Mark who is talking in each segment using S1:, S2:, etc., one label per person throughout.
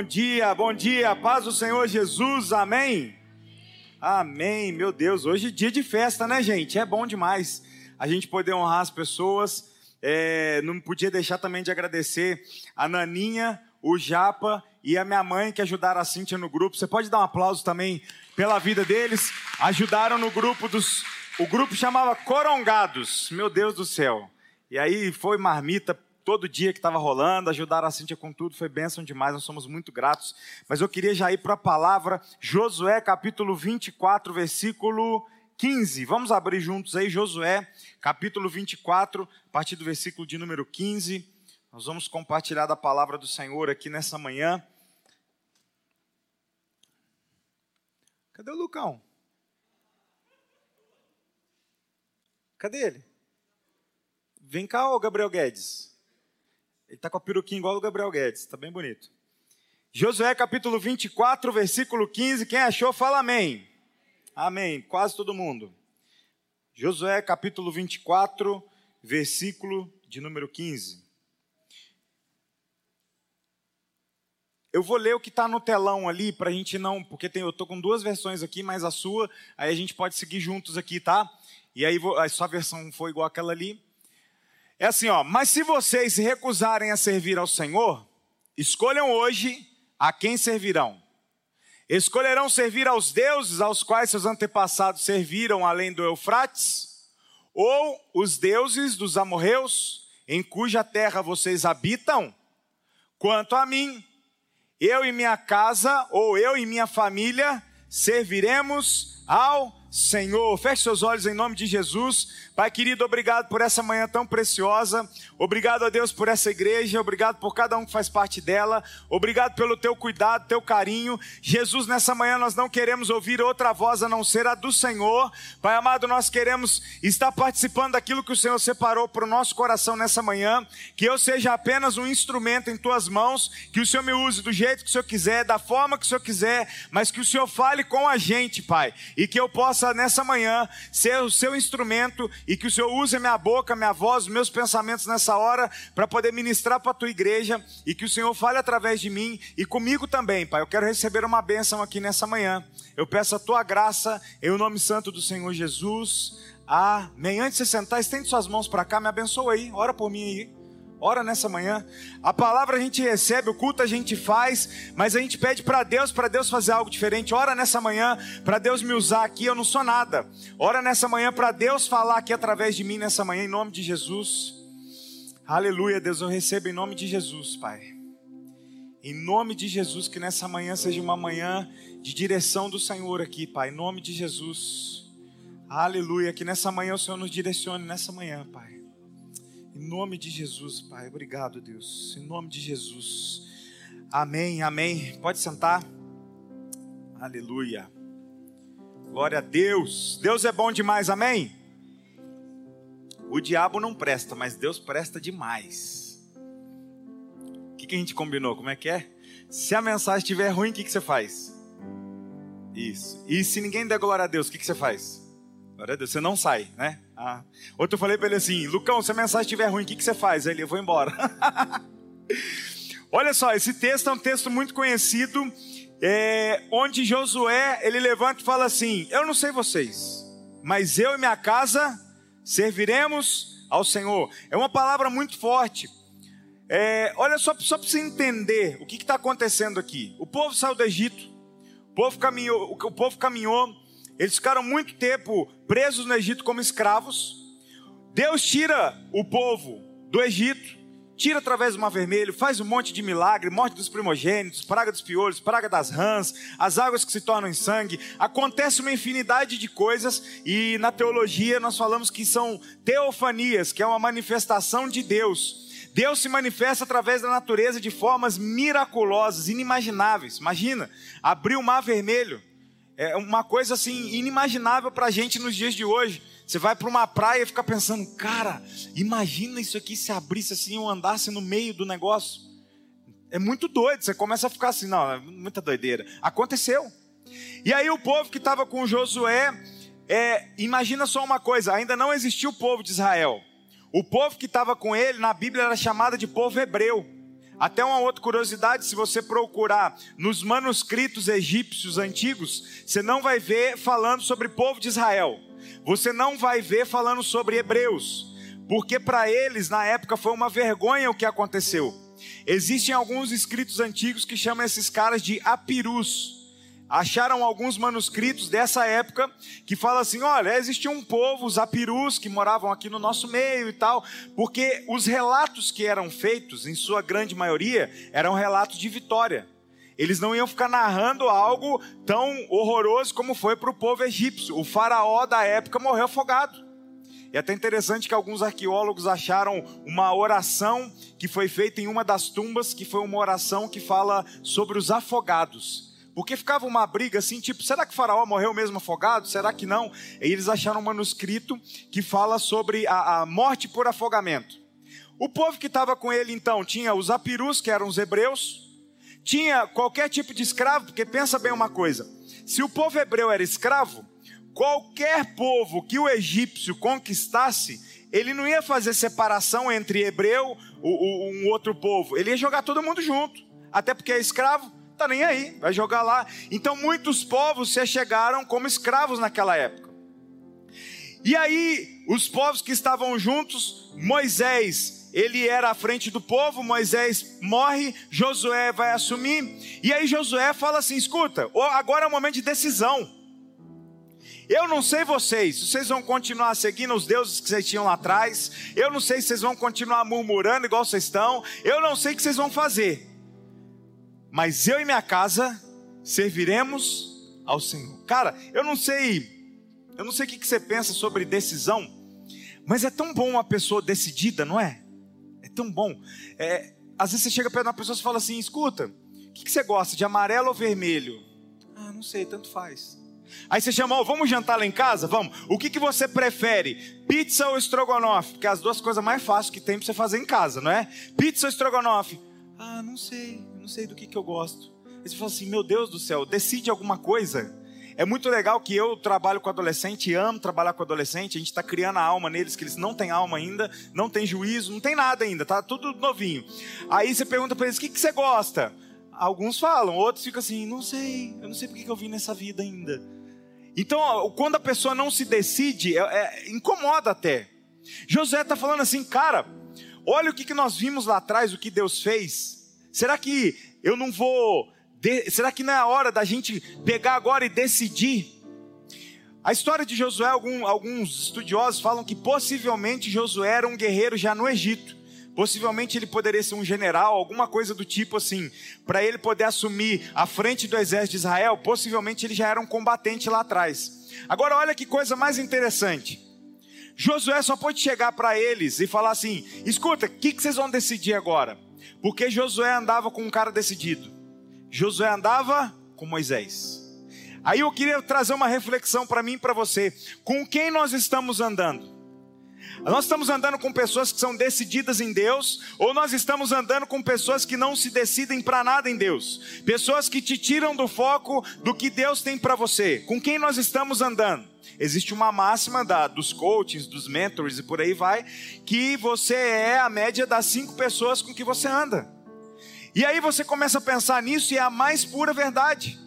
S1: Bom dia, bom dia, paz do Senhor Jesus, amém? Amém, meu Deus, hoje é dia de festa, né, gente? É bom demais a gente poder honrar as pessoas. É, não podia deixar também de agradecer a Naninha, o Japa e a minha mãe que ajudaram a Cíntia no grupo. Você pode dar um aplauso também pela vida deles. Ajudaram no grupo dos. O grupo chamava Corongados, meu Deus do céu. E aí foi marmita todo dia que estava rolando, ajudaram a Cíntia com tudo, foi bênção demais, nós somos muito gratos. Mas eu queria já ir para a palavra, Josué capítulo 24, versículo 15. Vamos abrir juntos aí, Josué capítulo 24, a partir do versículo de número 15. Nós vamos compartilhar da palavra do Senhor aqui nessa manhã. Cadê o Lucão? Cadê ele? Vem cá, ô Gabriel Guedes. Ele está com a peruquinha igual o Gabriel Guedes, está bem bonito. Josué capítulo 24, versículo 15. Quem achou, fala amém. Amém. Quase todo mundo. Josué capítulo 24, versículo de número 15. Eu vou ler o que está no telão ali para a gente não, porque tem, eu estou com duas versões aqui, mas a sua, aí a gente pode seguir juntos aqui, tá? E aí a sua versão foi igual aquela ali. É assim, ó, mas se vocês recusarem a servir ao Senhor, escolham hoje a quem servirão. Escolherão servir aos deuses aos quais seus antepassados serviram além do Eufrates, ou os deuses dos amorreus, em cuja terra vocês habitam? Quanto a mim, eu e minha casa, ou eu e minha família, serviremos ao Senhor. Feche seus olhos em nome de Jesus. Pai querido, obrigado por essa manhã tão preciosa. Obrigado a Deus por essa igreja. Obrigado por cada um que faz parte dela. Obrigado pelo teu cuidado, teu carinho. Jesus, nessa manhã nós não queremos ouvir outra voz a não ser a do Senhor. Pai amado, nós queremos estar participando daquilo que o Senhor separou para o nosso coração nessa manhã. Que eu seja apenas um instrumento em tuas mãos. Que o Senhor me use do jeito que o Senhor quiser, da forma que o Senhor quiser. Mas que o Senhor fale com a gente, Pai. E que eu possa nessa manhã ser o seu instrumento e que o Senhor use minha boca, minha voz, meus pensamentos nessa hora para poder ministrar para a tua igreja e que o Senhor fale através de mim e comigo também, Pai. Eu quero receber uma bênção aqui nessa manhã. Eu peço a tua graça em o nome santo do Senhor Jesus. Amém. Antes de você sentar, estende suas mãos para cá, me abençoa aí, ora por mim aí. Ora nessa manhã. A palavra a gente recebe, o culto a gente faz, mas a gente pede para Deus, para Deus fazer algo diferente. Ora nessa manhã, para Deus me usar aqui, eu não sou nada. Ora nessa manhã, para Deus falar aqui através de mim nessa manhã, em nome de Jesus. Aleluia, Deus, eu recebo em nome de Jesus, Pai. Em nome de Jesus, que nessa manhã seja uma manhã de direção do Senhor aqui, Pai. Em nome de Jesus. Aleluia, que nessa manhã o Senhor nos direcione nessa manhã, Pai. Em nome de Jesus, Pai. Obrigado, Deus. Em nome de Jesus. Amém, amém. Pode sentar. Aleluia. Glória a Deus. Deus é bom demais, amém? O diabo não presta, mas Deus presta demais. O que, que a gente combinou? Como é que é? Se a mensagem estiver ruim, o que, que você faz? Isso. E se ninguém der glória a Deus, o que, que você faz? Glória a Deus, você não sai, né? Ah. Outro eu falei para ele assim: Lucão, se a mensagem estiver ruim, o que, que você faz? Aí ele, eu vou embora. Olha só, esse texto é um texto muito conhecido, é, onde Josué ele levanta e fala assim: Eu não sei vocês, mas eu e minha casa serviremos ao Senhor. É uma palavra muito forte. É, olha só, só para você entender o que está acontecendo aqui. O povo saiu do Egito, o povo caminhou, o povo caminhou eles ficaram muito tempo presos no Egito como escravos. Deus tira o povo do Egito, tira através do Mar Vermelho, faz um monte de milagre, morte dos primogênitos, praga dos piolhos, praga das rãs, as águas que se tornam em sangue. Acontece uma infinidade de coisas e na teologia nós falamos que são teofanias, que é uma manifestação de Deus. Deus se manifesta através da natureza de formas miraculosas, inimagináveis. Imagina, abrir o mar vermelho, é uma coisa assim inimaginável para a gente nos dias de hoje. Você vai para uma praia e fica pensando, cara, imagina isso aqui se abrisse assim ou andasse no meio do negócio. É muito doido. Você começa a ficar assim, não, é muita doideira. Aconteceu. E aí o povo que estava com Josué, é, imagina só uma coisa: ainda não existia o povo de Israel. O povo que estava com ele na Bíblia era chamado de povo hebreu. Até uma outra curiosidade, se você procurar nos manuscritos egípcios antigos, você não vai ver falando sobre povo de Israel. Você não vai ver falando sobre hebreus, porque para eles na época foi uma vergonha o que aconteceu. Existem alguns escritos antigos que chamam esses caras de apirus acharam alguns manuscritos dessa época que fala assim: olha, existia um povo, os apirus, que moravam aqui no nosso meio e tal, porque os relatos que eram feitos, em sua grande maioria, eram relatos de vitória. Eles não iam ficar narrando algo tão horroroso como foi para o povo egípcio. O faraó da época morreu afogado. E é até interessante que alguns arqueólogos acharam uma oração que foi feita em uma das tumbas, que foi uma oração que fala sobre os afogados. Porque ficava uma briga assim, tipo, será que Faraó morreu mesmo afogado? Será que não? E eles acharam um manuscrito que fala sobre a, a morte por afogamento. O povo que estava com ele então tinha os apirus, que eram os hebreus, tinha qualquer tipo de escravo, porque pensa bem uma coisa: se o povo hebreu era escravo, qualquer povo que o egípcio conquistasse, ele não ia fazer separação entre hebreu e um outro povo, ele ia jogar todo mundo junto, até porque é escravo tá nem aí, vai jogar lá. Então muitos povos se chegaram como escravos naquela época. E aí, os povos que estavam juntos, Moisés, ele era à frente do povo, Moisés morre, Josué vai assumir. E aí Josué fala assim: escuta, agora é o momento de decisão. Eu não sei vocês, vocês vão continuar seguindo os deuses que vocês tinham lá atrás. Eu não sei se vocês vão continuar murmurando igual vocês estão. Eu não sei o que vocês vão fazer mas eu e minha casa serviremos ao Senhor. Cara, eu não sei, eu não sei o que você pensa sobre decisão, mas é tão bom uma pessoa decidida, não é? É tão bom. É, às vezes você chega perto de uma pessoa e fala assim: escuta, o que você gosta, de amarelo ou vermelho? Ah, não sei, tanto faz. Aí você chama, oh, vamos jantar lá em casa? Vamos. O que, que você prefere? Pizza ou estrogonofe? Porque é as duas coisas mais fáceis que tem para você fazer em casa, não é? Pizza ou estrogonofe? Ah, não sei sei do que, que eu gosto. Aí você fala assim, meu Deus do céu, decide alguma coisa. É muito legal que eu trabalho com adolescente, amo trabalhar com adolescente, a gente está criando a alma neles, que eles não têm alma ainda, não tem juízo, não tem nada ainda, tá tudo novinho. Aí você pergunta para eles, o que, que você gosta? Alguns falam, outros ficam assim, não sei, eu não sei porque que eu vim nessa vida ainda. Então, quando a pessoa não se decide, é, é, incomoda até. José está falando assim, cara, olha o que, que nós vimos lá atrás, o que Deus fez. Será que eu não vou. Será que não é a hora da gente pegar agora e decidir? A história de Josué, alguns estudiosos falam que possivelmente Josué era um guerreiro já no Egito. Possivelmente ele poderia ser um general, alguma coisa do tipo assim, para ele poder assumir a frente do exército de Israel. Possivelmente ele já era um combatente lá atrás. Agora, olha que coisa mais interessante. Josué só pode chegar para eles e falar assim: escuta, o que, que vocês vão decidir agora? Porque Josué andava com um cara decidido. Josué andava com Moisés. Aí eu queria trazer uma reflexão para mim e para você. Com quem nós estamos andando? Nós estamos andando com pessoas que são decididas em Deus, ou nós estamos andando com pessoas que não se decidem para nada em Deus, pessoas que te tiram do foco do que Deus tem para você. Com quem nós estamos andando? Existe uma máxima da, dos coachings, dos mentors e por aí vai, que você é a média das cinco pessoas com que você anda. E aí você começa a pensar nisso e é a mais pura verdade.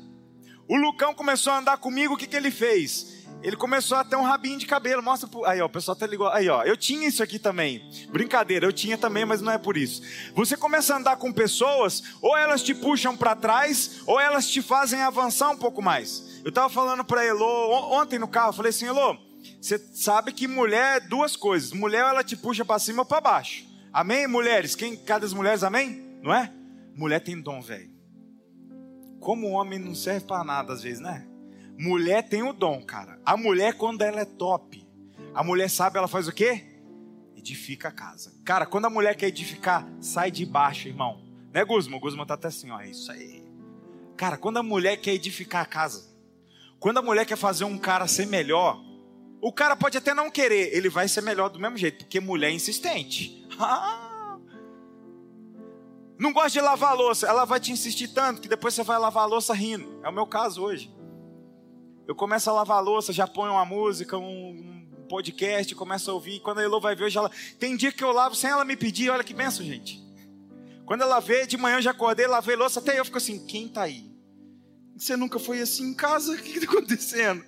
S1: O Lucão começou a andar comigo, o que, que ele fez? Ele começou a ter um rabinho de cabelo. Mostra pro... Aí, ó, o pessoal até ligou. Aí, ó, eu tinha isso aqui também. Brincadeira, eu tinha também, mas não é por isso. Você começa a andar com pessoas, ou elas te puxam para trás, ou elas te fazem avançar um pouco mais. Eu estava falando para Elô ontem no carro, eu falei assim, Elô, você sabe que mulher é duas coisas. Mulher ela te puxa para cima ou para baixo. Amém, mulheres? Quem cada das mulheres, amém? Não é? Mulher tem dom, velho. Como homem não serve para nada às vezes, né? Mulher tem o dom, cara. A mulher quando ela é top, a mulher sabe ela faz o quê? Edifica a casa. Cara, quando a mulher quer edificar, sai de baixo, irmão. Né, Guzman? O Guzman tá até assim, ó, é isso aí. Cara, quando a mulher quer edificar a casa, quando a mulher quer fazer um cara ser melhor, o cara pode até não querer, ele vai ser melhor do mesmo jeito, porque mulher é insistente. Ah! Não gosta de lavar louça, ela vai te insistir tanto que depois você vai lavar a louça rindo. É o meu caso hoje. Eu começo a lavar a louça, já ponho uma música, um podcast, começo a ouvir. Quando a Elô vai ver, eu já. Tem dia que eu lavo sem ela me pedir, olha que benção, gente. Quando ela vê, de manhã eu já acordei, lavei louça, até eu fico assim, quem tá aí? Você nunca foi assim em casa? O que está acontecendo?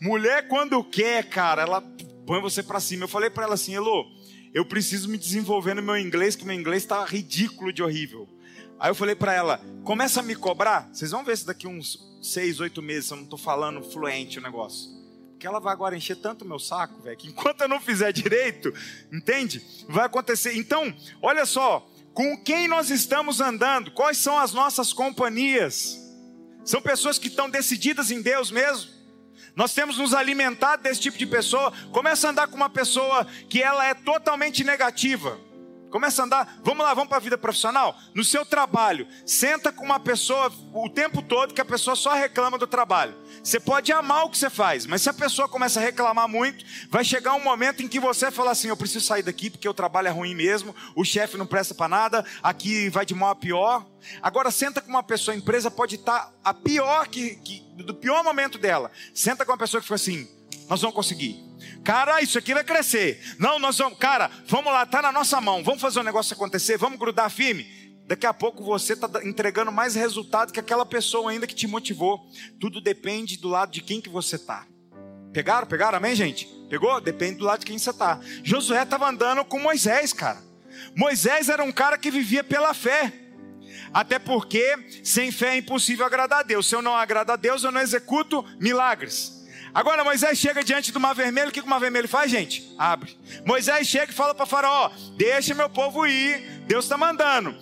S1: Mulher, quando quer, cara, ela põe você para cima. Eu falei para ela assim, Elô, eu preciso me desenvolver no meu inglês, que meu inglês está ridículo de horrível. Aí eu falei para ela, começa a me cobrar. Vocês vão ver se daqui uns seis, oito meses eu não estou falando fluente o negócio. Porque ela vai agora encher tanto meu saco, velho, que enquanto eu não fizer direito, entende? Vai acontecer. Então, olha só, com quem nós estamos andando? Quais são as nossas companhias? São pessoas que estão decididas em Deus mesmo? Nós temos nos alimentado desse tipo de pessoa. Começa a andar com uma pessoa que ela é totalmente negativa. Começa a andar, vamos lá, vamos para a vida profissional. No seu trabalho, senta com uma pessoa o tempo todo que a pessoa só reclama do trabalho. Você pode amar o que você faz, mas se a pessoa começa a reclamar muito, vai chegar um momento em que você fala assim: eu preciso sair daqui porque o trabalho é ruim mesmo, o chefe não presta para nada, aqui vai de mal a pior. Agora senta com uma pessoa, a empresa pode estar tá a pior que, que do pior momento dela. Senta com uma pessoa que foi assim: nós vamos conseguir. Cara, isso aqui vai crescer. Não, nós vamos, cara, vamos lá, tá na nossa mão. Vamos fazer o um negócio acontecer, vamos grudar firme. Daqui a pouco você está entregando mais resultado que aquela pessoa ainda que te motivou. Tudo depende do lado de quem que você está. Pegaram? Pegaram? Amém, gente? Pegou? Depende do lado de quem você está. Josué estava andando com Moisés, cara. Moisés era um cara que vivia pela fé. Até porque sem fé é impossível agradar a Deus. Se eu não agrado a Deus, eu não executo milagres. Agora Moisés chega diante do mar vermelho, o que o mar vermelho faz, gente? Abre. Moisés chega e fala para Faraó: Deixa meu povo ir, Deus está mandando.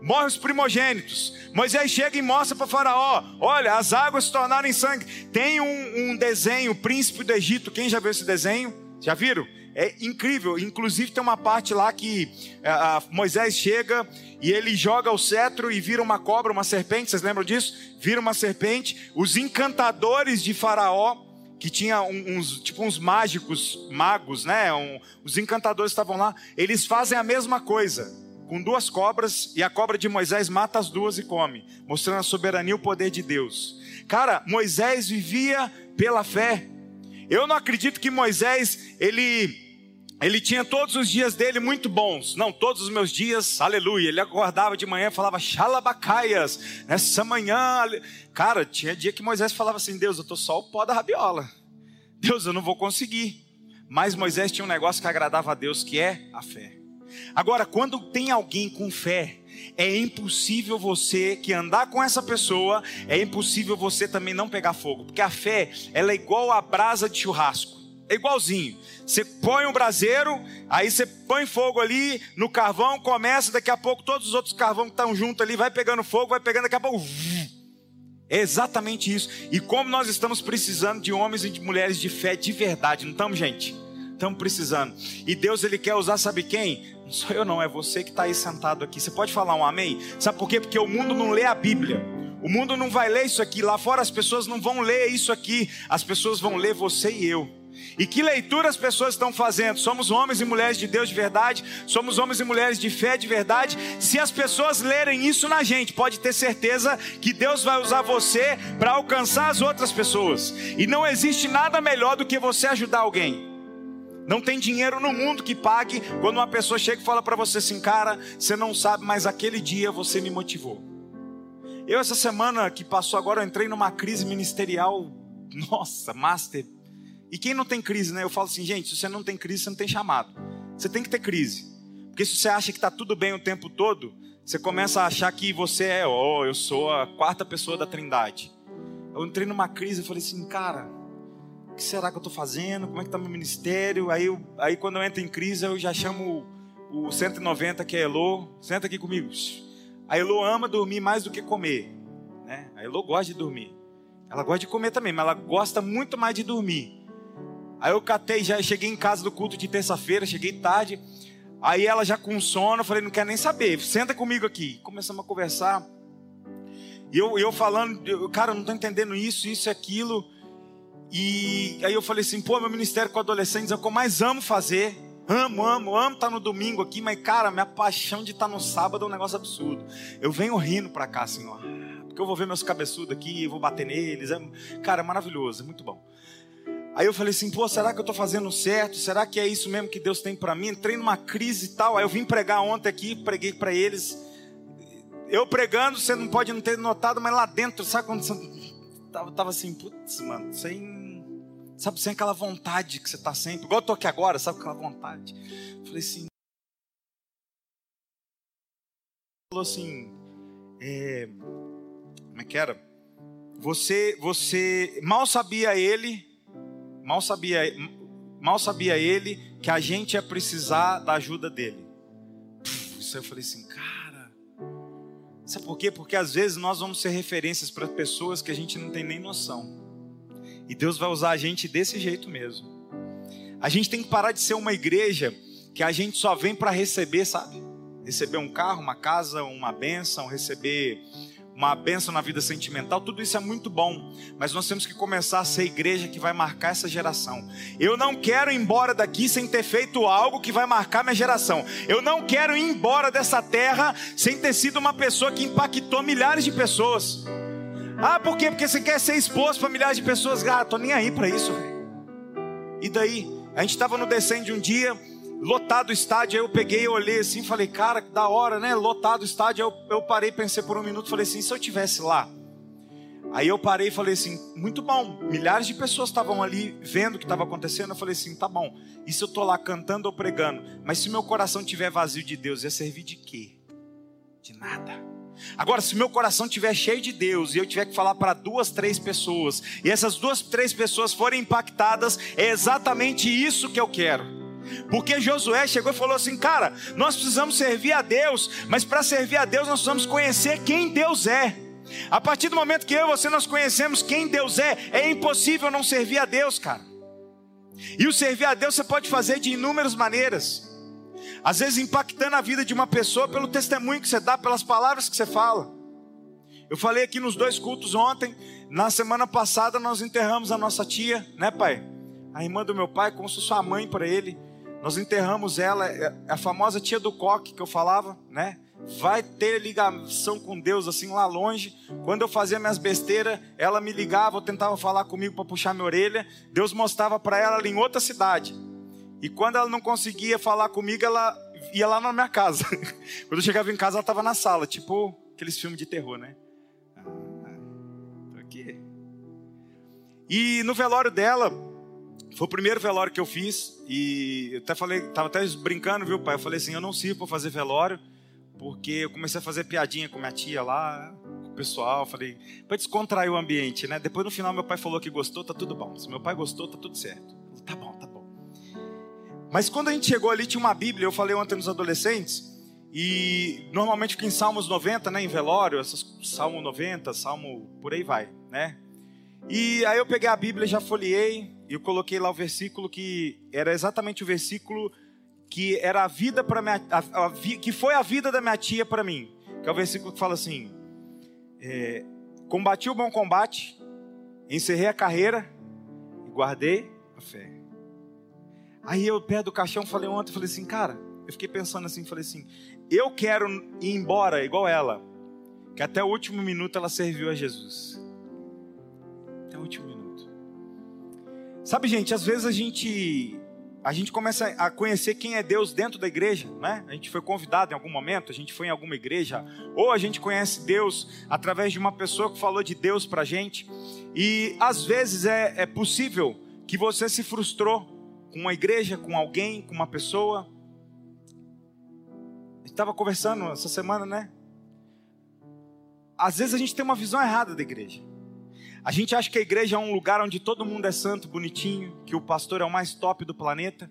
S1: Morre os primogênitos. Moisés chega e mostra para Faraó: Olha, as águas se tornaram em sangue. Tem um, um desenho, o príncipe do Egito. Quem já viu esse desenho? Já viram? É incrível. Inclusive tem uma parte lá que uh, Moisés chega e ele joga o cetro e vira uma cobra, uma serpente. Vocês lembram disso? Vira uma serpente. Os encantadores de Faraó que tinha uns tipo uns mágicos, magos, né? Um, os encantadores estavam lá. Eles fazem a mesma coisa com duas cobras e a cobra de Moisés mata as duas e come, mostrando a soberania e o poder de Deus. Cara, Moisés vivia pela fé. Eu não acredito que Moisés ele ele tinha todos os dias dele muito bons. Não, todos os meus dias, aleluia. Ele acordava de manhã e falava, xalabacaias, nessa manhã. Cara, tinha dia que Moisés falava assim: Deus, eu estou só o pó da rabiola. Deus, eu não vou conseguir. Mas Moisés tinha um negócio que agradava a Deus, que é a fé. Agora, quando tem alguém com fé, é impossível você que andar com essa pessoa, é impossível você também não pegar fogo, porque a fé, ela é igual a brasa de churrasco. É igualzinho. Você põe um braseiro, aí você põe fogo ali no carvão, começa, daqui a pouco todos os outros carvão que estão juntos ali, vai pegando fogo, vai pegando, daqui a pouco. É exatamente isso. E como nós estamos precisando de homens e de mulheres de fé de verdade, não estamos, gente? Estamos precisando. E Deus, Ele quer usar, sabe quem? Não sou eu, não, é você que está aí sentado aqui. Você pode falar um amém? Sabe por quê? Porque o mundo não lê a Bíblia. O mundo não vai ler isso aqui. Lá fora as pessoas não vão ler isso aqui. As pessoas vão ler você e eu. E que leitura as pessoas estão fazendo? Somos homens e mulheres de Deus de verdade? Somos homens e mulheres de fé de verdade? Se as pessoas lerem isso na gente, pode ter certeza que Deus vai usar você para alcançar as outras pessoas. E não existe nada melhor do que você ajudar alguém. Não tem dinheiro no mundo que pague quando uma pessoa chega e fala para você assim, cara, você não sabe, mas aquele dia você me motivou. Eu, essa semana que passou agora, entrei numa crise ministerial, nossa, master e quem não tem crise, né? Eu falo assim, gente, se você não tem crise, você não tem chamado. Você tem que ter crise. Porque se você acha que está tudo bem o tempo todo, você começa a achar que você é, oh, eu sou a quarta pessoa da trindade. Eu entrei numa crise e falei assim, cara, o que será que eu estou fazendo? Como é que está meu ministério? Aí, eu, aí quando eu entro em crise, eu já chamo o, o 190, que é Elo, senta aqui comigo. A Elo ama dormir mais do que comer. Né? A Elo gosta de dormir. Ela gosta de comer também, mas ela gosta muito mais de dormir. Aí eu catei, já cheguei em casa do culto de terça-feira, cheguei tarde. Aí ela já com sono, eu falei, não quer nem saber, senta comigo aqui. Começamos a conversar. E eu, eu falando, eu, cara, eu não estou entendendo isso, isso e aquilo. E aí eu falei assim, pô, meu ministério com adolescentes é o que eu mais amo fazer. Amo, amo, amo estar tá no domingo aqui, mas cara, minha paixão de estar tá no sábado é um negócio absurdo. Eu venho rindo para cá, Senhor. Porque eu vou ver meus cabeçudos aqui, vou bater neles. É, cara, é maravilhoso, é muito bom. Aí eu falei assim, pô, será que eu estou fazendo certo? Será que é isso mesmo que Deus tem para mim? Entrei numa crise e tal. Aí eu vim pregar ontem aqui, preguei para eles. eu pregando, você não pode não ter notado, mas lá dentro, sabe quando você tava, tava assim, putz, mano, sem, sabe, sem aquela vontade que você tá sempre, igual eu tô aqui agora, sabe, aquela vontade. Falei assim, falou assim, é, como é que era? Você, você, mal sabia ele, mal sabia, mal sabia ele que a gente ia precisar da ajuda dele. Isso aí eu falei assim, cara. Sabe por quê? Porque às vezes nós vamos ser referências para pessoas que a gente não tem nem noção. E Deus vai usar a gente desse jeito mesmo. A gente tem que parar de ser uma igreja que a gente só vem para receber, sabe? Receber um carro, uma casa, uma bênção, receber uma benção na vida sentimental, tudo isso é muito bom, mas nós temos que começar a ser a igreja que vai marcar essa geração. Eu não quero ir embora daqui sem ter feito algo que vai marcar minha geração. Eu não quero ir embora dessa terra sem ter sido uma pessoa que impactou milhares de pessoas. Ah, por quê? Porque você quer ser exposto para milhares de pessoas. Ah, tô nem aí para isso. E daí? A gente estava no descende um dia, lotado o estádio, aí eu peguei, olhei assim, falei, cara, que da hora, né? Lotado o estádio, aí eu, eu parei, pensei por um minuto, falei assim, se eu tivesse lá. Aí eu parei e falei assim, muito bom, milhares de pessoas estavam ali vendo o que estava acontecendo, eu falei assim, tá bom, e se eu tô lá cantando ou pregando, mas se meu coração tiver vazio de Deus, ia servir de quê? De nada. Agora, se meu coração estiver cheio de Deus e eu tiver que falar para duas, três pessoas, e essas duas, três pessoas forem impactadas, é exatamente isso que eu quero. Porque Josué chegou e falou assim: Cara, nós precisamos servir a Deus, mas para servir a Deus nós precisamos conhecer quem Deus é. A partir do momento que eu e você nós conhecemos quem Deus é, é impossível não servir a Deus, cara. E o servir a Deus você pode fazer de inúmeras maneiras. Às vezes impactando a vida de uma pessoa pelo testemunho que você dá, pelas palavras que você fala. Eu falei aqui nos dois cultos ontem, na semana passada nós enterramos a nossa tia, né, pai? A irmã do meu pai, como se sua mãe para ele. Nós enterramos ela, é, a famosa tia do coque que eu falava, né? Vai ter ligação com Deus assim lá longe. Quando eu fazia minhas besteiras, ela me ligava, ou tentava falar comigo para puxar minha orelha. Deus mostrava para ela em outra cidade. E quando ela não conseguia falar comigo, ela ia lá na minha casa. quando eu chegava em casa, ela estava na sala, tipo aqueles filmes de terror, né? Ah, tô aqui. E no velório dela, foi o primeiro velório que eu fiz e eu até falei, tava até brincando, viu, pai? Eu falei assim, eu não sirvo para fazer velório, porque eu comecei a fazer piadinha com minha tia lá, com o pessoal, falei, para descontrair o ambiente, né? Depois no final meu pai falou que gostou, tá tudo bom. Se meu pai gostou, tá tudo certo. Tá bom, tá bom. Mas quando a gente chegou ali tinha uma Bíblia, eu falei ontem nos adolescentes, e normalmente fica em Salmos 90, né, em velório, essas, Salmo 90, Salmo por aí vai, né? E aí eu peguei a Bíblia, já folhei e eu coloquei lá o versículo que era exatamente o versículo que era a vida para minha, a, a, que foi a vida da minha tia para mim, que é o versículo que fala assim: é, combati o bom combate, encerrei a carreira e guardei a fé. Aí eu pé do caixão falei ontem, falei assim, cara, eu fiquei pensando assim, falei assim, eu quero ir embora igual ela, que até o último minuto ela serviu a Jesus até o último minuto. Sabe, gente, às vezes a gente a gente começa a conhecer quem é Deus dentro da igreja, né? A gente foi convidado em algum momento, a gente foi em alguma igreja, ou a gente conhece Deus através de uma pessoa que falou de Deus pra gente. E às vezes é, é possível que você se frustrou com uma igreja, com alguém, com uma pessoa. Estava conversando essa semana, né? Às vezes a gente tem uma visão errada da igreja. A gente acha que a igreja é um lugar onde todo mundo é santo, bonitinho, que o pastor é o mais top do planeta.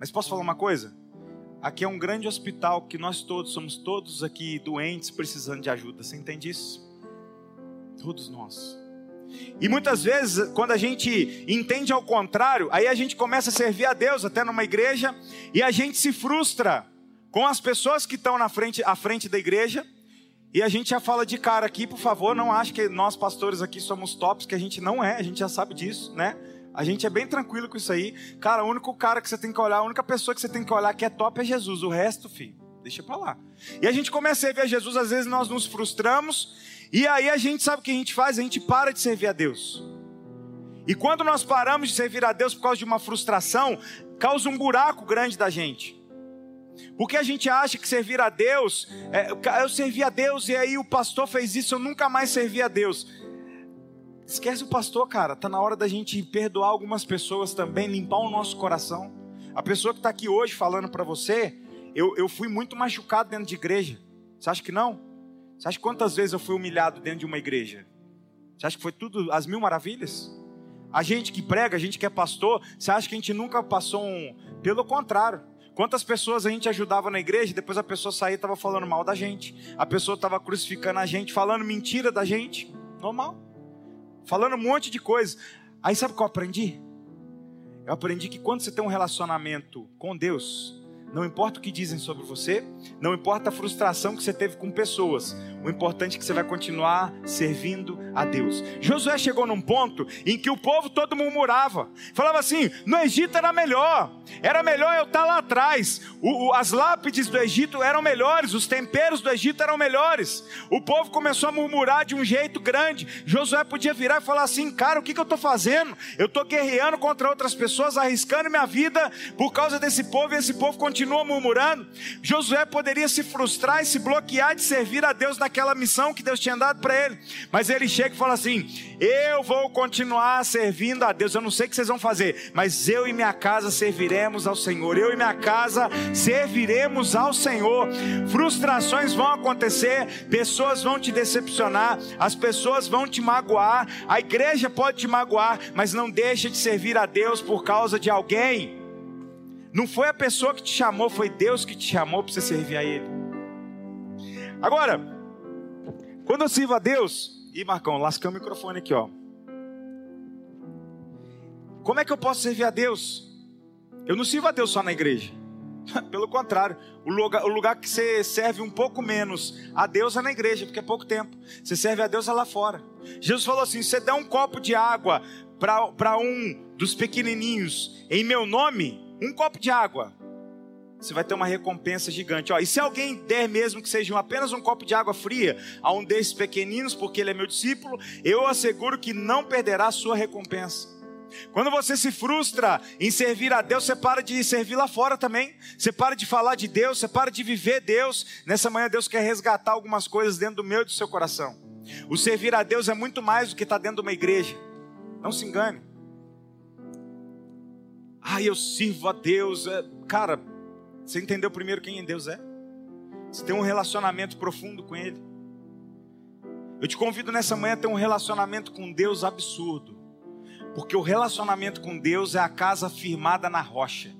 S1: Mas posso falar uma coisa? Aqui é um grande hospital que nós todos somos todos aqui doentes, precisando de ajuda. Você entende isso? Todos nós. E muitas vezes, quando a gente entende ao contrário, aí a gente começa a servir a Deus até numa igreja e a gente se frustra com as pessoas que estão na frente, à frente da igreja e a gente já fala de cara aqui, por favor, não ache que nós pastores aqui somos tops, que a gente não é, a gente já sabe disso, né? A gente é bem tranquilo com isso aí. Cara, o único cara que você tem que olhar, a única pessoa que você tem que olhar que é top é Jesus. O resto, filho, deixa pra lá. E a gente começa a ver Jesus, às vezes nós nos frustramos, e aí a gente sabe o que a gente faz? A gente para de servir a Deus. E quando nós paramos de servir a Deus por causa de uma frustração, causa um buraco grande da gente. Porque a gente acha que servir a Deus, é, eu servi a Deus e aí o pastor fez isso, eu nunca mais servi a Deus. Esquece o pastor, cara. Tá na hora da gente perdoar algumas pessoas também, limpar o nosso coração. A pessoa que está aqui hoje falando para você, eu, eu fui muito machucado dentro de igreja. Você acha que não? Você acha quantas vezes eu fui humilhado dentro de uma igreja? Você acha que foi tudo as mil maravilhas? A gente que prega, a gente que é pastor, você acha que a gente nunca passou um. Pelo contrário. Quantas pessoas a gente ajudava na igreja, depois a pessoa saía e estava falando mal da gente. A pessoa estava crucificando a gente, falando mentira da gente. Normal. Falando um monte de coisa. Aí sabe o que eu aprendi? Eu aprendi que quando você tem um relacionamento com Deus, não importa o que dizem sobre você, não importa a frustração que você teve com pessoas, o importante é que você vai continuar servindo a Deus. Josué chegou num ponto em que o povo todo murmurava, falava assim: no Egito era melhor, era melhor eu estar lá atrás, o, o, as lápides do Egito eram melhores, os temperos do Egito eram melhores. O povo começou a murmurar de um jeito grande. Josué podia virar e falar assim: cara, o que, que eu estou fazendo? Eu estou guerreando contra outras pessoas, arriscando minha vida por causa desse povo e esse povo continua continua murmurando, Josué poderia se frustrar e se bloquear de servir a Deus naquela missão que Deus tinha dado para ele. Mas ele chega e fala assim: Eu vou continuar servindo a Deus. Eu não sei o que vocês vão fazer, mas eu e minha casa serviremos ao Senhor. Eu e minha casa serviremos ao Senhor. Frustrações vão acontecer, pessoas vão te decepcionar, as pessoas vão te magoar, a igreja pode te magoar, mas não deixa de servir a Deus por causa de alguém. Não foi a pessoa que te chamou, foi Deus que te chamou para você servir a Ele. Agora, quando eu sirvo a Deus, e Marcão, lascou o microfone aqui, ó. Como é que eu posso servir a Deus? Eu não sirvo a Deus só na igreja. Pelo contrário, o lugar, o lugar que você serve um pouco menos a Deus é na igreja, porque é pouco tempo. Você serve a Deus é lá fora. Jesus falou assim: você dá um copo de água para um dos pequenininhos em meu nome, um copo de água, você vai ter uma recompensa gigante. Ó, e se alguém der mesmo que seja apenas um copo de água fria a um desses pequeninos, porque ele é meu discípulo, eu asseguro que não perderá a sua recompensa. Quando você se frustra em servir a Deus, você para de servir lá fora também. Você para de falar de Deus, você para de viver Deus. Nessa manhã, Deus quer resgatar algumas coisas dentro do meu e do seu coração. O servir a Deus é muito mais do que estar dentro de uma igreja. Não se engane. Ah, eu sirvo a Deus. É, cara, você entendeu primeiro quem Deus é? Você tem um relacionamento profundo com Ele. Eu te convido nessa manhã a ter um relacionamento com Deus absurdo. Porque o relacionamento com Deus é a casa firmada na rocha.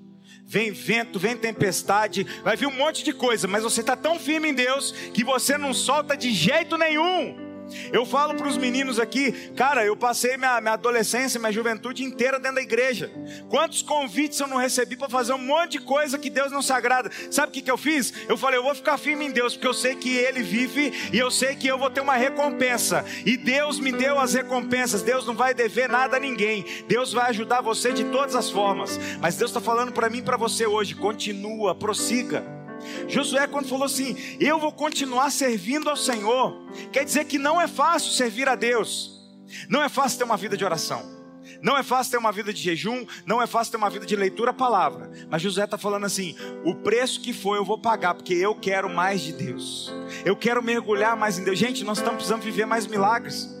S1: Vem vento, vem tempestade, vai vir um monte de coisa, mas você está tão firme em Deus que você não solta de jeito nenhum. Eu falo para os meninos aqui, cara, eu passei minha, minha adolescência, minha juventude inteira dentro da igreja. Quantos convites eu não recebi para fazer um monte de coisa que Deus não se agrada? Sabe o que, que eu fiz? Eu falei, eu vou ficar firme em Deus, porque eu sei que Ele vive e eu sei que eu vou ter uma recompensa. E Deus me deu as recompensas. Deus não vai dever nada a ninguém. Deus vai ajudar você de todas as formas. Mas Deus está falando para mim e para você hoje: continua, prossiga. Josué, quando falou assim: Eu vou continuar servindo ao Senhor, quer dizer que não é fácil servir a Deus, não é fácil ter uma vida de oração. Não é fácil ter uma vida de jejum, não é fácil ter uma vida de leitura palavra. Mas José está falando assim: o preço que for eu vou pagar, porque eu quero mais de Deus. Eu quero mergulhar mais em Deus. Gente, nós estamos precisando viver mais milagres.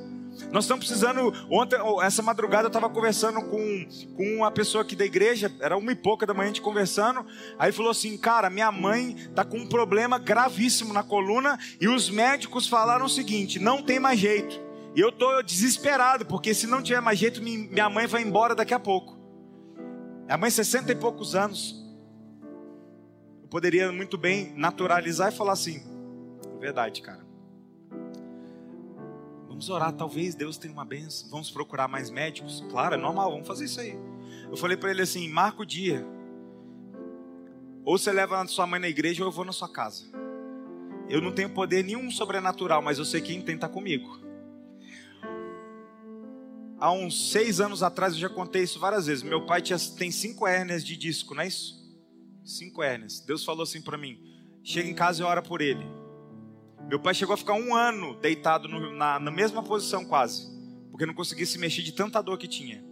S1: Nós estamos precisando. Ontem, essa madrugada, eu estava conversando com, com uma pessoa aqui da igreja, era uma e pouca da manhã a gente conversando. Aí falou assim: Cara, minha mãe está com um problema gravíssimo na coluna e os médicos falaram o seguinte: não tem mais jeito. E eu estou desesperado, porque se não tiver mais jeito, minha mãe vai embora daqui a pouco. Minha mãe, 60 e poucos anos. Eu poderia muito bem naturalizar e falar assim: verdade, cara. Vamos orar, talvez Deus tenha uma benção. Vamos procurar mais médicos. Claro, é normal, vamos fazer isso aí. Eu falei para ele assim: marca o dia. Ou você leva a sua mãe na igreja ou eu vou na sua casa. Eu não tenho poder nenhum sobrenatural, mas eu sei quem tem estar comigo. Há uns seis anos atrás eu já contei isso várias vezes. Meu pai tinha, tem cinco hérnias de disco, não é isso? Cinco hérnias. Deus falou assim para mim: chega em casa e ora por ele. Meu pai chegou a ficar um ano deitado no, na, na mesma posição quase, porque não conseguia se mexer de tanta dor que tinha.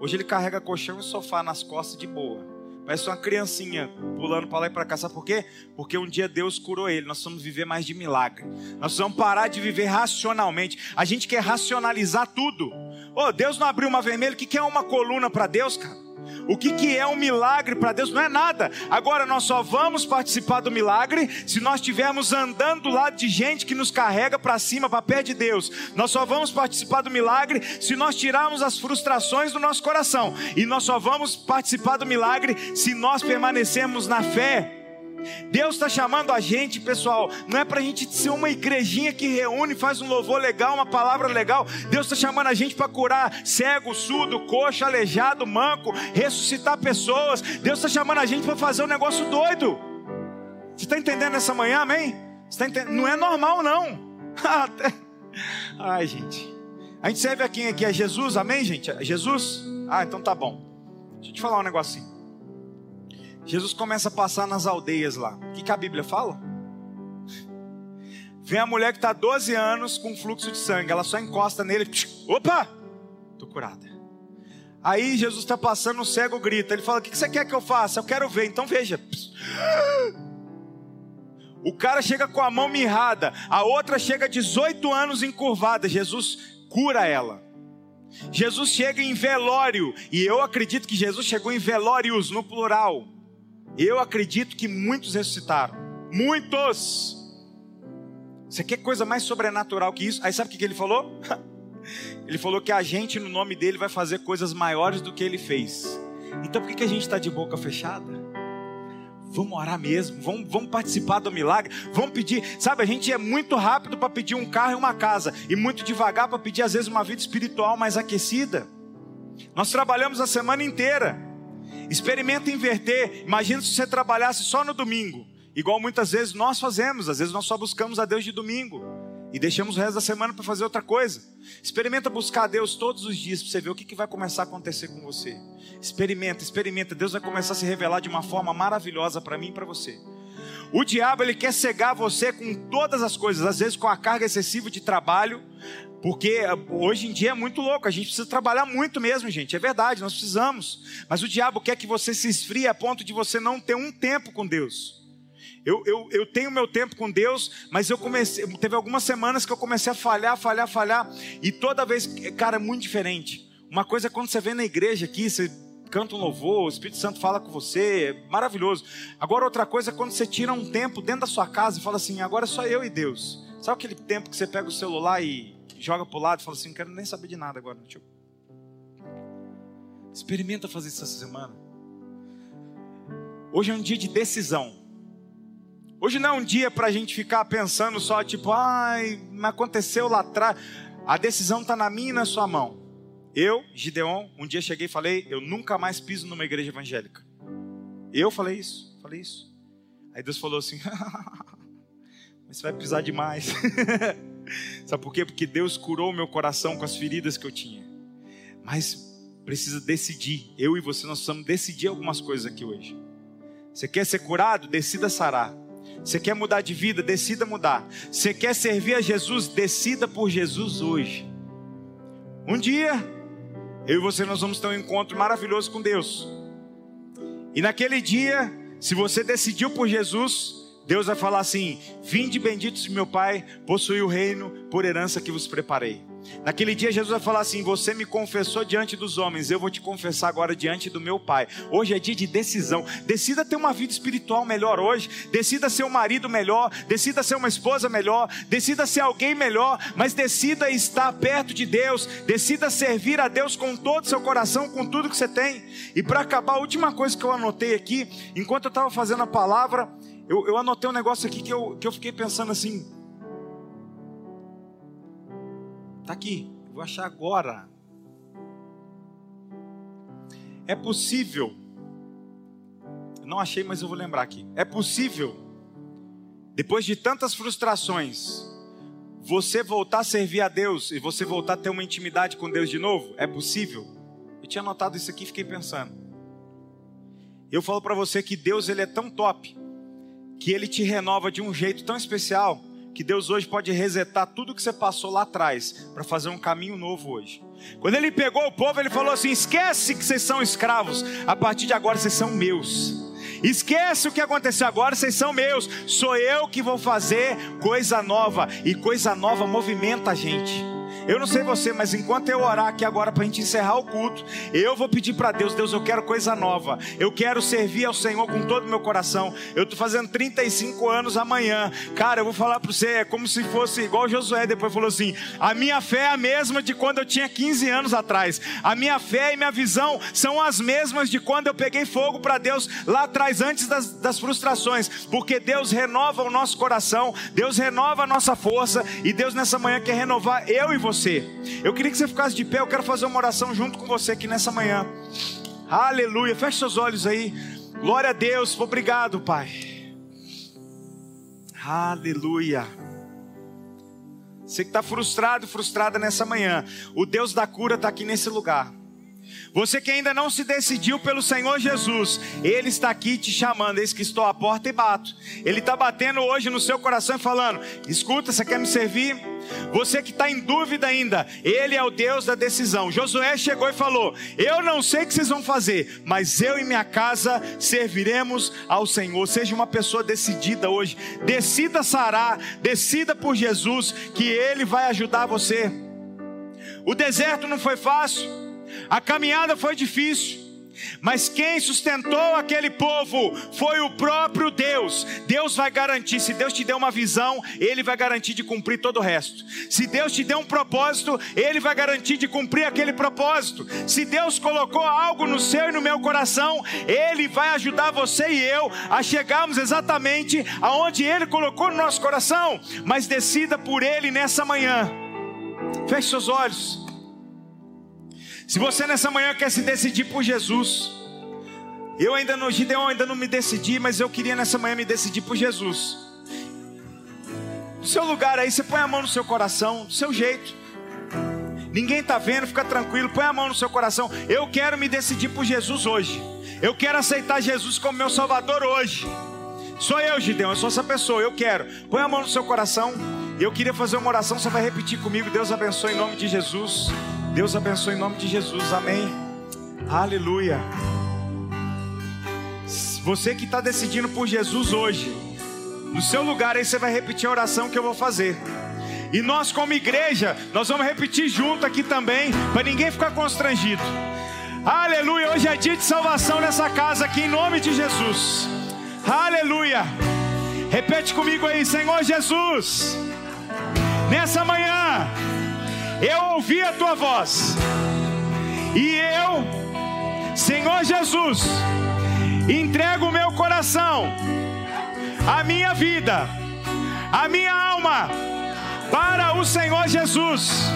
S1: Hoje ele carrega colchão e sofá nas costas de boa, Parece uma criancinha pulando para lá e para cá. Sabe por quê? Porque um dia Deus curou ele. Nós precisamos viver mais de milagre. Nós precisamos parar de viver racionalmente. A gente quer racionalizar tudo. Oh, Deus não abriu uma vermelha. O que é uma coluna para Deus, cara? O que, que é um milagre para Deus? Não é nada. Agora nós só vamos participar do milagre se nós estivermos andando do lado de gente que nos carrega para cima, para perto de Deus. Nós só vamos participar do milagre se nós tirarmos as frustrações do nosso coração. E nós só vamos participar do milagre se nós permanecermos na fé. Deus está chamando a gente, pessoal, não é para a gente ser uma igrejinha que reúne, faz um louvor legal, uma palavra legal. Deus está chamando a gente para curar cego, surdo, coxo, aleijado, manco, ressuscitar pessoas. Deus está chamando a gente para fazer um negócio doido. Você está entendendo essa manhã, amém? Tá não é normal, não. Ai, gente. A gente serve a quem aqui? É Jesus, amém, gente? É Jesus? Ah, então tá bom. Deixa eu te falar um negocinho. Jesus começa a passar nas aldeias lá. O que, que a Bíblia fala? Vem a mulher que está 12 anos com fluxo de sangue. Ela só encosta nele. Opa! Estou curada. Aí Jesus está passando, o cego grita. Ele fala: O que você quer que eu faça? Eu quero ver. Então veja. O cara chega com a mão mirrada. A outra chega 18 anos encurvada. Jesus cura ela. Jesus chega em velório. E eu acredito que Jesus chegou em velórios, no plural. Eu acredito que muitos ressuscitaram. Muitos! Você quer coisa mais sobrenatural que isso? Aí sabe o que ele falou? Ele falou que a gente, no nome dele, vai fazer coisas maiores do que ele fez. Então por que a gente está de boca fechada? Vamos orar mesmo, vamos, vamos participar do milagre, vamos pedir. Sabe, a gente é muito rápido para pedir um carro e uma casa, e muito devagar para pedir, às vezes, uma vida espiritual mais aquecida. Nós trabalhamos a semana inteira, Experimenta inverter. Imagina se você trabalhasse só no domingo, igual muitas vezes nós fazemos. Às vezes nós só buscamos a Deus de domingo e deixamos o resto da semana para fazer outra coisa. Experimenta buscar a Deus todos os dias para você ver o que, que vai começar a acontecer com você. Experimenta, experimenta. Deus vai começar a se revelar de uma forma maravilhosa para mim e para você. O diabo ele quer cegar você com todas as coisas, às vezes com a carga excessiva de trabalho, porque ah, hoje em dia é muito louco, a gente precisa trabalhar muito mesmo, gente. É verdade, nós precisamos. Mas o diabo quer que você se esfrie a ponto de você não ter um tempo com Deus. Eu, eu, eu tenho meu tempo com Deus, mas eu comecei. Teve algumas semanas que eu comecei a falhar, falhar, falhar. E toda vez, cara, é muito diferente. Uma coisa é quando você vem na igreja aqui, você canta um louvor, o Espírito Santo fala com você, é maravilhoso. Agora, outra coisa é quando você tira um tempo dentro da sua casa e fala assim: agora é só eu e Deus. Sabe aquele tempo que você pega o celular e joga para o lado e fala assim: não quero nem saber de nada agora. Tipo, experimenta fazer isso essa semana. Hoje é um dia de decisão. Hoje não é um dia para a gente ficar pensando só, tipo, ai, mas aconteceu lá atrás. A decisão está na minha e na sua mão. Eu, Gideon, um dia cheguei e falei: eu nunca mais piso numa igreja evangélica. Eu falei isso, falei isso. Aí Deus falou assim: mas você vai pisar demais. Sabe por quê? Porque Deus curou meu coração com as feridas que eu tinha. Mas precisa decidir. Eu e você nós precisamos decidir algumas coisas aqui hoje. Você quer ser curado? Decida sarar. Você quer mudar de vida? Decida mudar. Você quer servir a Jesus? Decida por Jesus hoje. Um dia, eu e você nós vamos ter um encontro maravilhoso com Deus. E naquele dia, se você decidiu por Jesus, Deus vai falar assim: Vinde benditos de meu Pai, possui o reino por herança que vos preparei. Naquele dia, Jesus vai falar assim: Você me confessou diante dos homens, eu vou te confessar agora diante do meu Pai. Hoje é dia de decisão. Decida ter uma vida espiritual melhor hoje. Decida ser um marido melhor. Decida ser uma esposa melhor. Decida ser alguém melhor. Mas decida estar perto de Deus. Decida servir a Deus com todo o seu coração, com tudo que você tem. E para acabar, a última coisa que eu anotei aqui, enquanto eu estava fazendo a palavra eu, eu anotei um negócio aqui que eu, que eu fiquei pensando assim. Tá aqui, vou achar agora. É possível. Não achei, mas eu vou lembrar aqui. É possível, depois de tantas frustrações, você voltar a servir a Deus e você voltar a ter uma intimidade com Deus de novo? É possível? Eu tinha anotado isso aqui e fiquei pensando. Eu falo para você que Deus ele é tão top que ele te renova de um jeito tão especial que Deus hoje pode resetar tudo que você passou lá atrás para fazer um caminho novo hoje. Quando ele pegou o povo, ele falou assim: esquece que vocês são escravos, a partir de agora vocês são meus. Esquece o que aconteceu agora, vocês são meus. Sou eu que vou fazer coisa nova, e coisa nova movimenta a gente. Eu não sei você, mas enquanto eu orar aqui agora para a gente encerrar o culto, eu vou pedir para Deus: Deus, eu quero coisa nova. Eu quero servir ao Senhor com todo o meu coração. Eu estou fazendo 35 anos amanhã. Cara, eu vou falar para você, é como se fosse igual Josué depois falou assim: a minha fé é a mesma de quando eu tinha 15 anos atrás. A minha fé e minha visão são as mesmas de quando eu peguei fogo para Deus lá atrás, antes das, das frustrações. Porque Deus renova o nosso coração, Deus renova a nossa força, e Deus nessa manhã quer renovar eu e você você. Eu queria que você ficasse de pé, eu quero fazer uma oração junto com você aqui nessa manhã. Aleluia. Feche seus olhos aí. Glória a Deus. Obrigado, Pai. Aleluia. Você que está frustrado, frustrada nessa manhã, o Deus da cura está aqui nesse lugar. Você que ainda não se decidiu pelo Senhor Jesus, Ele está aqui te chamando. Eis que estou à porta e bato. Ele está batendo hoje no seu coração e falando: Escuta, você quer me servir? Você que está em dúvida ainda, Ele é o Deus da decisão. Josué chegou e falou: Eu não sei o que vocês vão fazer, mas eu e minha casa serviremos ao Senhor. Seja uma pessoa decidida hoje. Decida sarar, decida por Jesus, que Ele vai ajudar você. O deserto não foi fácil. A caminhada foi difícil, mas quem sustentou aquele povo foi o próprio Deus. Deus vai garantir, se Deus te deu uma visão, Ele vai garantir de cumprir todo o resto. Se Deus te deu um propósito, Ele vai garantir de cumprir aquele propósito. Se Deus colocou algo no seu e no meu coração, Ele vai ajudar você e eu a chegarmos exatamente aonde Ele colocou no nosso coração. Mas decida por Ele nessa manhã. Feche seus olhos. Se você nessa manhã quer se decidir por Jesus, eu ainda no Gideon ainda não me decidi, mas eu queria nessa manhã me decidir por Jesus. No seu lugar aí, você põe a mão no seu coração, do seu jeito. Ninguém está vendo, fica tranquilo, põe a mão no seu coração. Eu quero me decidir por Jesus hoje. Eu quero aceitar Jesus como meu Salvador hoje. Sou eu, Gideon, eu sou essa pessoa, eu quero. Põe a mão no seu coração. Eu queria fazer uma oração, você vai repetir comigo. Deus abençoe em nome de Jesus. Deus abençoe em nome de Jesus, amém. Aleluia. Você que está decidindo por Jesus hoje, no seu lugar aí você vai repetir a oração que eu vou fazer. E nós, como igreja, nós vamos repetir junto aqui também, para ninguém ficar constrangido. Aleluia. Hoje é dia de salvação nessa casa aqui, em nome de Jesus. Aleluia. Repete comigo aí, Senhor Jesus. Nessa manhã eu ouvi a tua voz, e eu, Senhor Jesus, entrego o meu coração, a minha vida, a minha alma, para o Senhor Jesus.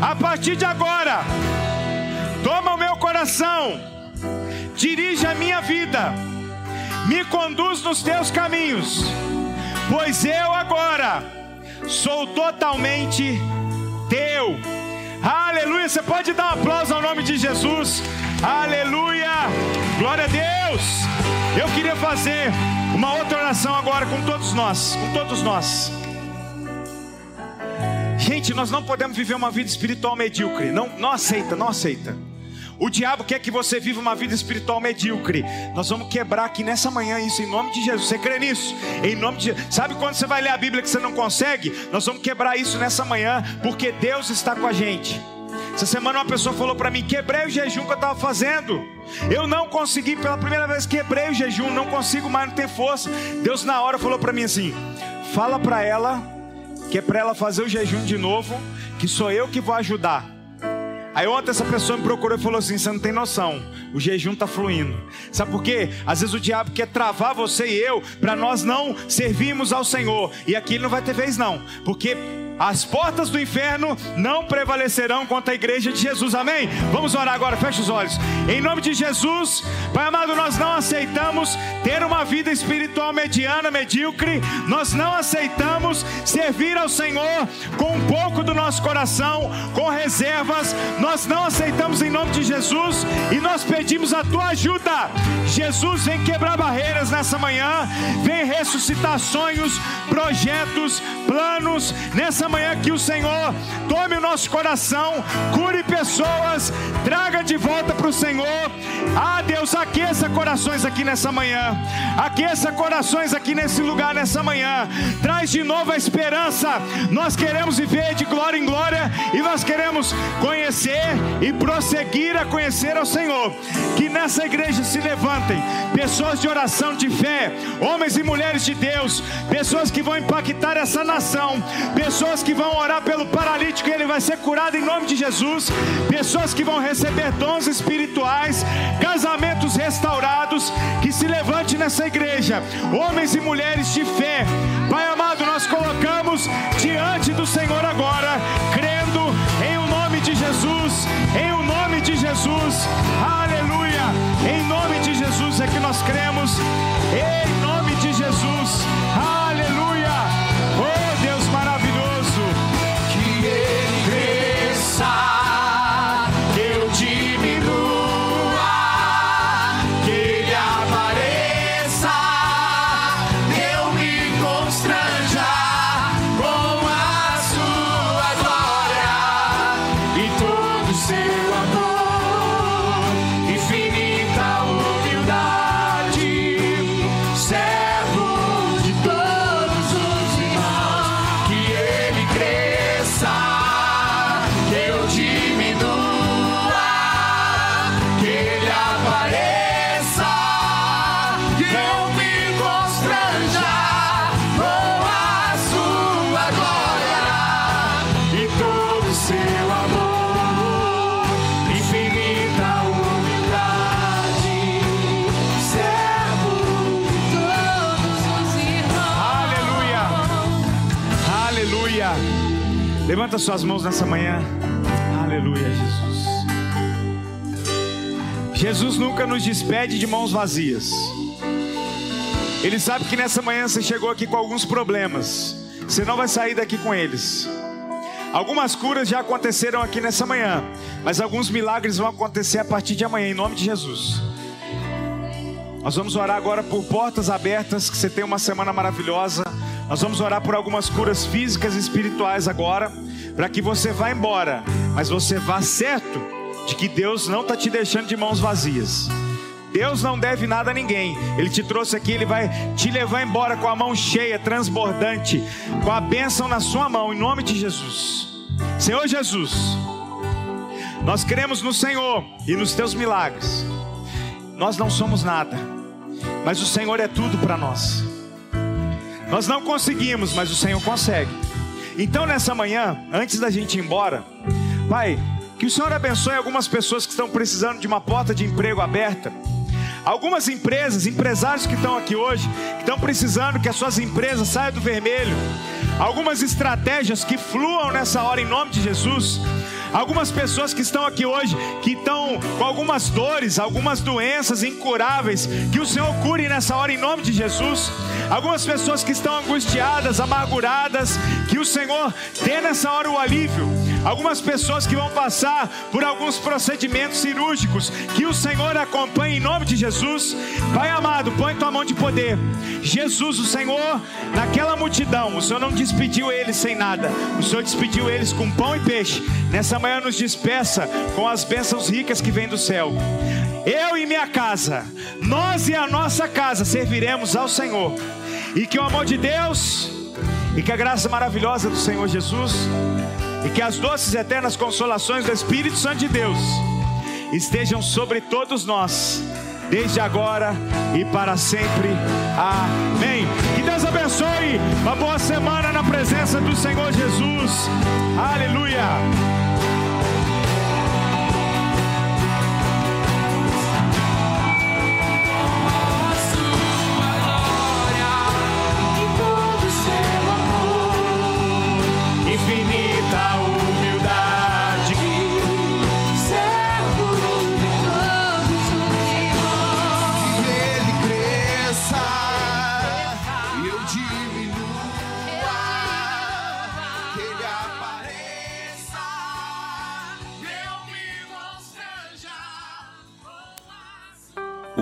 S1: A partir de agora, toma o meu coração, dirige a minha vida, me conduz nos teus caminhos, pois eu agora sou totalmente teu. Aleluia. Você pode dar um aplauso ao nome de Jesus. Aleluia. Glória a Deus. Eu queria fazer uma outra oração agora com todos nós, com todos nós. Gente, nós não podemos viver uma vida espiritual medíocre. Não, não aceita, não aceita. O diabo quer que você viva uma vida espiritual medíocre. Nós vamos quebrar aqui nessa manhã isso em nome de Jesus. Você crê nisso? Em nome de. Sabe quando você vai ler a Bíblia que você não consegue? Nós vamos quebrar isso nessa manhã, porque Deus está com a gente. Essa semana uma pessoa falou para mim: quebrei o jejum que eu estava fazendo. Eu não consegui, pela primeira vez quebrei o jejum, não consigo mais, não ter força. Deus na hora falou para mim assim: fala para ela que é para ela fazer o jejum de novo, que sou eu que vou ajudar. Aí ontem essa pessoa me procurou e falou assim: você não tem noção, o jejum está fluindo. Sabe por quê? Às vezes o diabo quer travar você e eu para nós não servirmos ao Senhor. E aqui ele não vai ter vez, não, porque as portas do inferno não prevalecerão contra a igreja de Jesus, amém? Vamos orar agora, fecha os olhos. Em nome de Jesus, Pai amado, nós não aceitamos ter uma vida espiritual mediana, medíocre, nós não aceitamos servir ao Senhor com um pouco do nosso coração, com reservas, nós não aceitamos em nome de Jesus e nós pedimos a tua ajuda. Jesus vem quebrar barreiras nessa manhã, vem ressuscitar sonhos, projetos, planos nessa nessa manhã que o Senhor tome o nosso coração, cure pessoas, traga de volta para o Senhor. Ah, Deus, aqueça corações aqui nessa manhã, aqueça corações aqui nesse lugar nessa manhã, traz de novo a esperança. Nós queremos viver de glória em glória e nós queremos conhecer e prosseguir a conhecer ao Senhor. Que nessa igreja se levantem pessoas de oração de fé, homens e mulheres de Deus, pessoas que vão impactar essa nação, pessoas pessoas que vão orar pelo paralítico e ele vai ser curado em nome de Jesus, pessoas que vão receber dons espirituais, casamentos restaurados, que se levante nessa igreja, homens e mulheres de fé. Pai amado, nós colocamos diante do Senhor agora, crendo em o nome de Jesus, em o nome de Jesus. Aleluia! Em nome de Jesus é que nós cremos. Em Levanta suas mãos nessa manhã. Aleluia, Jesus. Jesus nunca nos despede de mãos vazias. Ele sabe que nessa manhã você chegou aqui com alguns problemas. Você não vai sair daqui com eles. Algumas curas já aconteceram aqui nessa manhã, mas alguns milagres vão acontecer a partir de amanhã, em nome de Jesus. Nós vamos orar agora por portas abertas, que você tenha uma semana maravilhosa. Nós vamos orar por algumas curas físicas e espirituais agora para que você vá embora, mas você vá certo de que Deus não está te deixando de mãos vazias. Deus não deve nada a ninguém. Ele te trouxe aqui, ele vai te levar embora com a mão cheia, transbordante, com a bênção na sua mão, em nome de Jesus. Senhor Jesus, nós cremos no Senhor e nos teus milagres. Nós não somos nada, mas o Senhor é tudo para nós. Nós não conseguimos, mas o Senhor consegue. Então, nessa manhã, antes da gente ir embora, Pai, que o Senhor abençoe algumas pessoas que estão precisando de uma porta de emprego aberta. Algumas empresas, empresários que estão aqui hoje, que estão precisando que as suas empresas saiam do vermelho. Algumas estratégias que fluam nessa hora em nome de Jesus. Algumas pessoas que estão aqui hoje, que estão com algumas dores, algumas doenças incuráveis, que o Senhor cure nessa hora em nome de Jesus. Algumas pessoas que estão angustiadas, amarguradas, que o Senhor dê nessa hora o alívio. Algumas pessoas que vão passar por alguns procedimentos cirúrgicos, que o Senhor acompanhe em nome de Jesus. Pai amado, põe tua mão de poder. Jesus, o Senhor, naquela multidão, o Senhor não despediu eles sem nada, o Senhor despediu eles com pão e peixe. Nessa manhã, nos despeça com as bênçãos ricas que vêm do céu. Eu e minha casa, nós e a nossa casa serviremos ao Senhor. E que o amor de Deus e que a graça maravilhosa do Senhor Jesus e que as doces eternas consolações do Espírito Santo de Deus estejam sobre todos nós, desde agora e para sempre. Amém. Que Deus abençoe. Uma boa semana na presença do Senhor Jesus. Aleluia.